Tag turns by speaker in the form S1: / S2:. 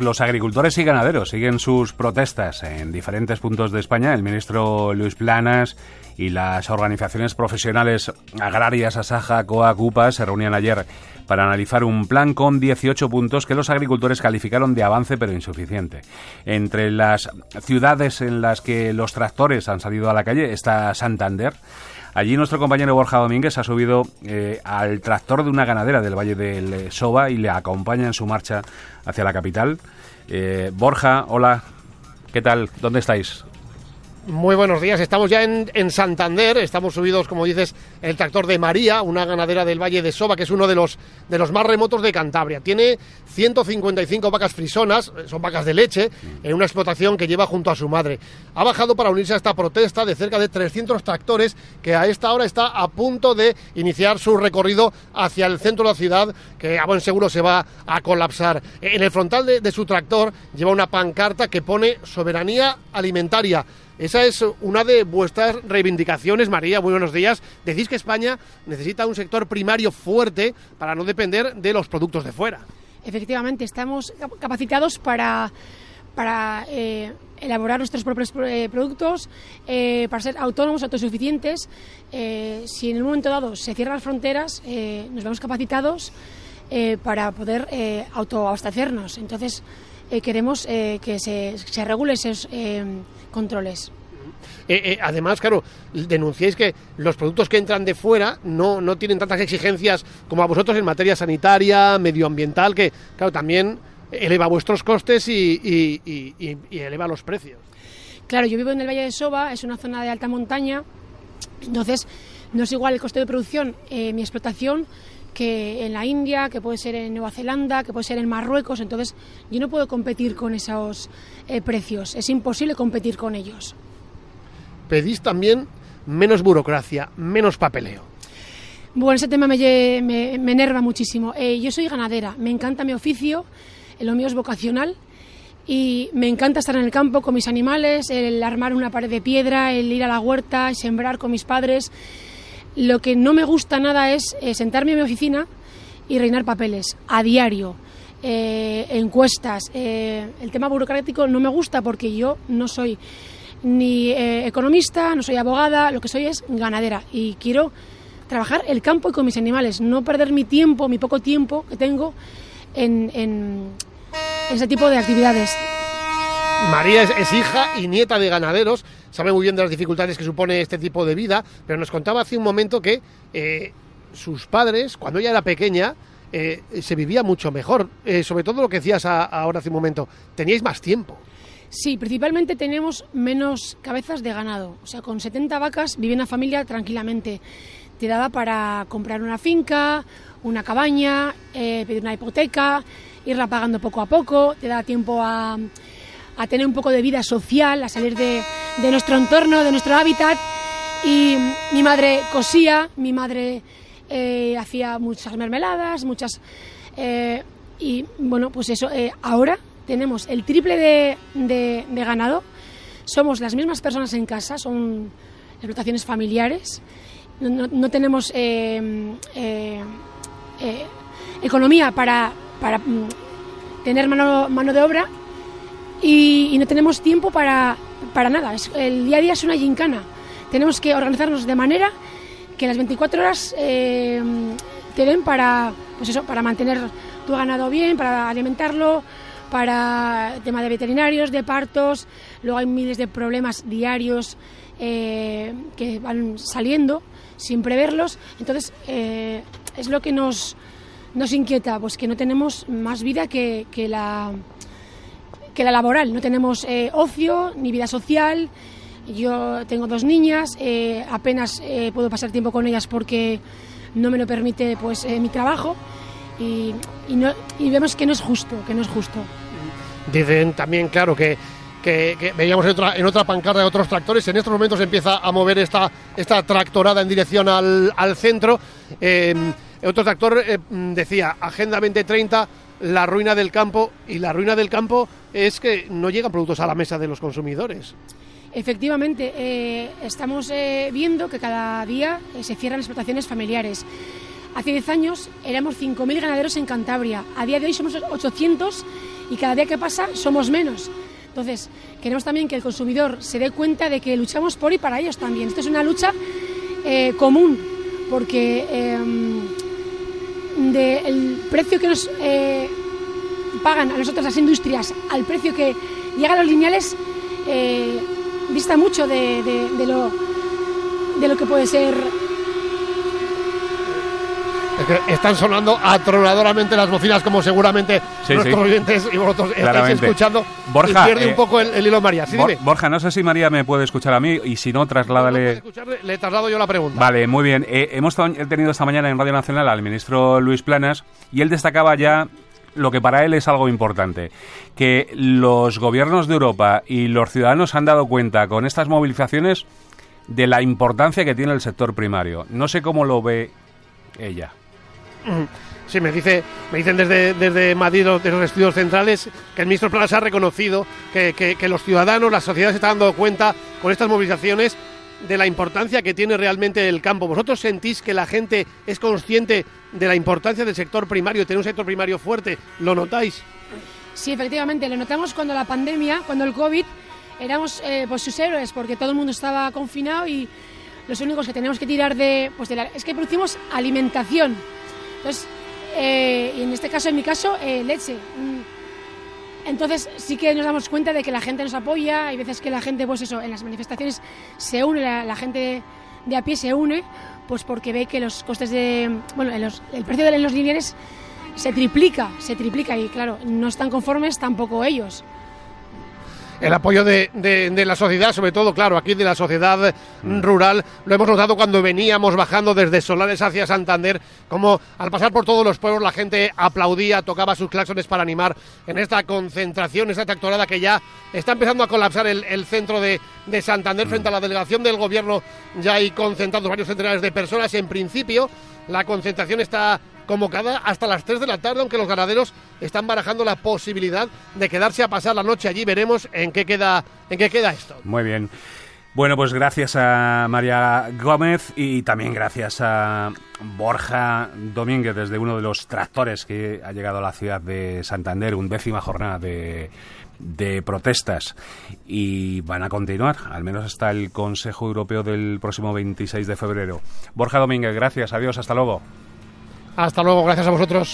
S1: Los agricultores y ganaderos siguen sus protestas en diferentes puntos de España. El ministro Luis Planas y las organizaciones profesionales agrarias Asaja, COA, CUPA se reunían ayer para analizar un plan con 18 puntos que los agricultores calificaron de avance pero insuficiente. Entre las ciudades en las que los tractores han salido a la calle está Santander. Allí nuestro compañero Borja Domínguez ha subido eh, al tractor de una ganadera del Valle del Soba y le acompaña en su marcha hacia la capital. Eh, Borja, hola, ¿qué tal? ¿Dónde estáis?
S2: Muy buenos días, estamos ya en, Santander, estamos subidos, como dices, el tractor de María, una ganadera del Valle de Soba, que es uno de los, de los más remotos de Cantabria. Tiene 155 vacas frisonas, son vacas de leche, en una explotación que lleva junto a su madre. Ha bajado para unirse a esta protesta de cerca de 300 tractores que a esta hora está a punto de iniciar su recorrido hacia el centro de la ciudad, que a buen seguro se va a colapsar. En el frontal de, de su tractor lleva una pancarta que pone soberanía alimentaria. Esa es una de vuestras reivindicaciones, María. Muy buenos días. Decís que España necesita un sector primario fuerte para no depender de los productos de fuera.
S3: Efectivamente, estamos capacitados para, para eh, elaborar nuestros propios eh, productos, eh, para ser autónomos, autosuficientes. si en un momento dado se cierran las fronteras, nos vemos capacitados para poder autoabastecernos. Entonces, queremos que se, se regule esos controles.
S2: Eh, eh, además, claro, denunciáis que los productos que entran de fuera no, no tienen tantas exigencias como a vosotros en materia sanitaria, medioambiental, que, claro, también eleva vuestros costes y, eleva los precios.
S3: Claro, yo vivo en el Valle de Soba, es una zona de alta montaña, entonces no es igual el coste de producción, eh, mi explotación, que en la India, que puede ser en Nueva Zelanda, que puede ser en Marruecos. Entonces, yo no puedo competir con esos precios. Es imposible competir con ellos
S2: pedís también menos burocracia, menos papeleo.
S3: Bueno, ese tema me, me, enerva muchísimo. Eh, yo soy ganadera, me encanta mi oficio, lo mío es vocacional y me encanta estar en el campo con mis animales, el armar una pared de piedra, el ir a la huerta, sembrar con mis padres. Lo que no me gusta nada es eh, sentarme en mi oficina y reinar papeles a diario. Eh, encuestas. el tema burocrático no me gusta porque yo no soy ni eh, economista, no soy abogada, lo que soy es ganadera y quiero trabajar el campo y con mis animales, no perder mi tiempo, mi poco tiempo que tengo en, ese tipo de actividades.
S2: María es, hija y nieta de ganaderos, sabe muy bien de las dificultades que supone este tipo de vida, pero nos contaba hace un momento que eh, sus padres, cuando ella era pequeña, eh, se vivía mucho mejor. sobre todo lo que decías ahora hace un momento, teníais más tiempo.
S3: Sí, principalmente tenemos menos cabezas de ganado. O sea, con 70 vacas vive una familia tranquilamente. Te daba para comprar una finca, una cabaña, eh, pedir una hipoteca, irla pagando poco a poco, te da tiempo a, tener un poco de vida social, a salir de, nuestro entorno, de nuestro hábitat. Y mi madre cosía, mi madre eh, hacía muchas mermeladas, muchas... Eh, y bueno, pues eso, ahora tenemos el triple de, ganado, somos las mismas personas en casa, son explotaciones familiares, no, tenemos eh, eh, eh, economía para, mm, tener mano, mano de obra y, no tenemos tiempo para, nada. el día a día es una gincana. Tenemos que organizarnos de manera que las 24 horas te den para, pues eso, para mantener tu ganado bien, para alimentarlo, para tema de veterinarios, de partos, luego hay miles de problemas diarios eh, que van saliendo sin preverlos, entonces eh, es lo que nos, nos inquieta, pues que no tenemos más vida que, que la, que la laboral, no tenemos eh, ocio ni vida social. Yo tengo dos niñas, apenas puedo pasar tiempo con ellas porque no me lo permite pues mi trabajo y, y, vemos que no es justo, que no es justo.
S2: Dicen también, claro, que, que, veíamos en otra, en otra pancarta de otros tractores, en estos momentos empieza a mover esta, esta tractorada en dirección al, al centro. Eh, otro tractor eh, decía, Agenda 2030, la ruina del campo, y la ruina del campo es que no llegan productos a la mesa de los consumidores.
S3: Efectivamente, eh, estamos viendo que cada día se cierran explotaciones familiares. Hace 10 años éramos 5.000 ganaderos en Cantabria. A día de hoy somos 800 y cada día que pasa somos menos. Entonces, queremos también que el consumidor se dé cuenta de que luchamos por y para ellos también. Esto es una lucha eh, común, porque em, del precio que nos eh, pagan a nosotros las industrias al precio que llega a los lineales, eh, dista mucho de, de, lo, de lo que puede ser
S2: están sonando atronadoramente las bocinas, como seguramente nuestros oyentes y vosotros estáis escuchando.
S1: Borja,
S2: y pierde un eh, poco el, hilo María.
S1: Borja, no sé si María me puede escuchar a mí y si no, trasládale.
S2: le traslado yo la pregunta.
S1: Vale, muy bien. Eh, hemos tenido esta mañana en Radio Nacional al ministro Luis Planas y él destacaba ya lo que para él es algo importante, que los gobiernos de Europa y los ciudadanos han dado cuenta con estas movilizaciones de la importancia que tiene el sector primario. No sé cómo lo ve ella.
S2: Sí, me, me dicen desde, desde Madrid, de los estudios centrales, que el ministro Planas ha reconocido que, que, los ciudadanos, la sociedad se está dando cuenta con estas movilizaciones de la importancia que tiene realmente el campo. ¿Vosotros sentís que la gente es consciente de la importancia del sector primario, tener un sector primario fuerte? ¿Lo notáis?
S3: Sí, efectivamente, lo notamos cuando la pandemia, cuando el COVID, éramos eh, pues sus héroes, porque todo el mundo estaba confinado y los únicos que tenemos que tirar de, pues de la, es que producimos alimentación entonces, eh, en este caso, en mi caso, eh, leche. Entonces sí que nos damos cuenta de que la gente nos apoya, hay veces que la gente, pues eso, en las manifestaciones se une, la, gente de, a pie se une, pues porque ve que los costes de, bueno, el precio de los lineales se triplica, se triplica y claro, no están conformes tampoco ellos
S2: el apoyo de, de, la sociedad, sobre todo, claro, aquí de la sociedad mm. rural, lo hemos notado cuando veníamos bajando desde Solares hacia Santander, como al pasar por todos los pueblos la gente aplaudía, tocaba sus claxones para animar en esta concentración, esta tractorada que ya está empezando a colapsar el, centro de, de Santander mm. frente a la delegación del gobierno, ya hay concentrados varios centenares de personas. En principio, la concentración está convocada hasta las 3 de la tarde, aunque los ganaderos están barajando la posibilidad de quedarse a pasar la noche allí. Veremos en qué queda, en qué queda esto.
S1: Muy bien. Bueno, pues gracias a María Gómez y también gracias a Borja Domínguez desde uno de los tractores que ha llegado a la ciudad de Santander, un décima jornada de protestas y van a continuar, al menos hasta el Consejo Europeo del próximo 26 de febrero. Borja Domínguez, gracias, adiós, hasta luego.
S2: Hasta luego, gracias a vosotros.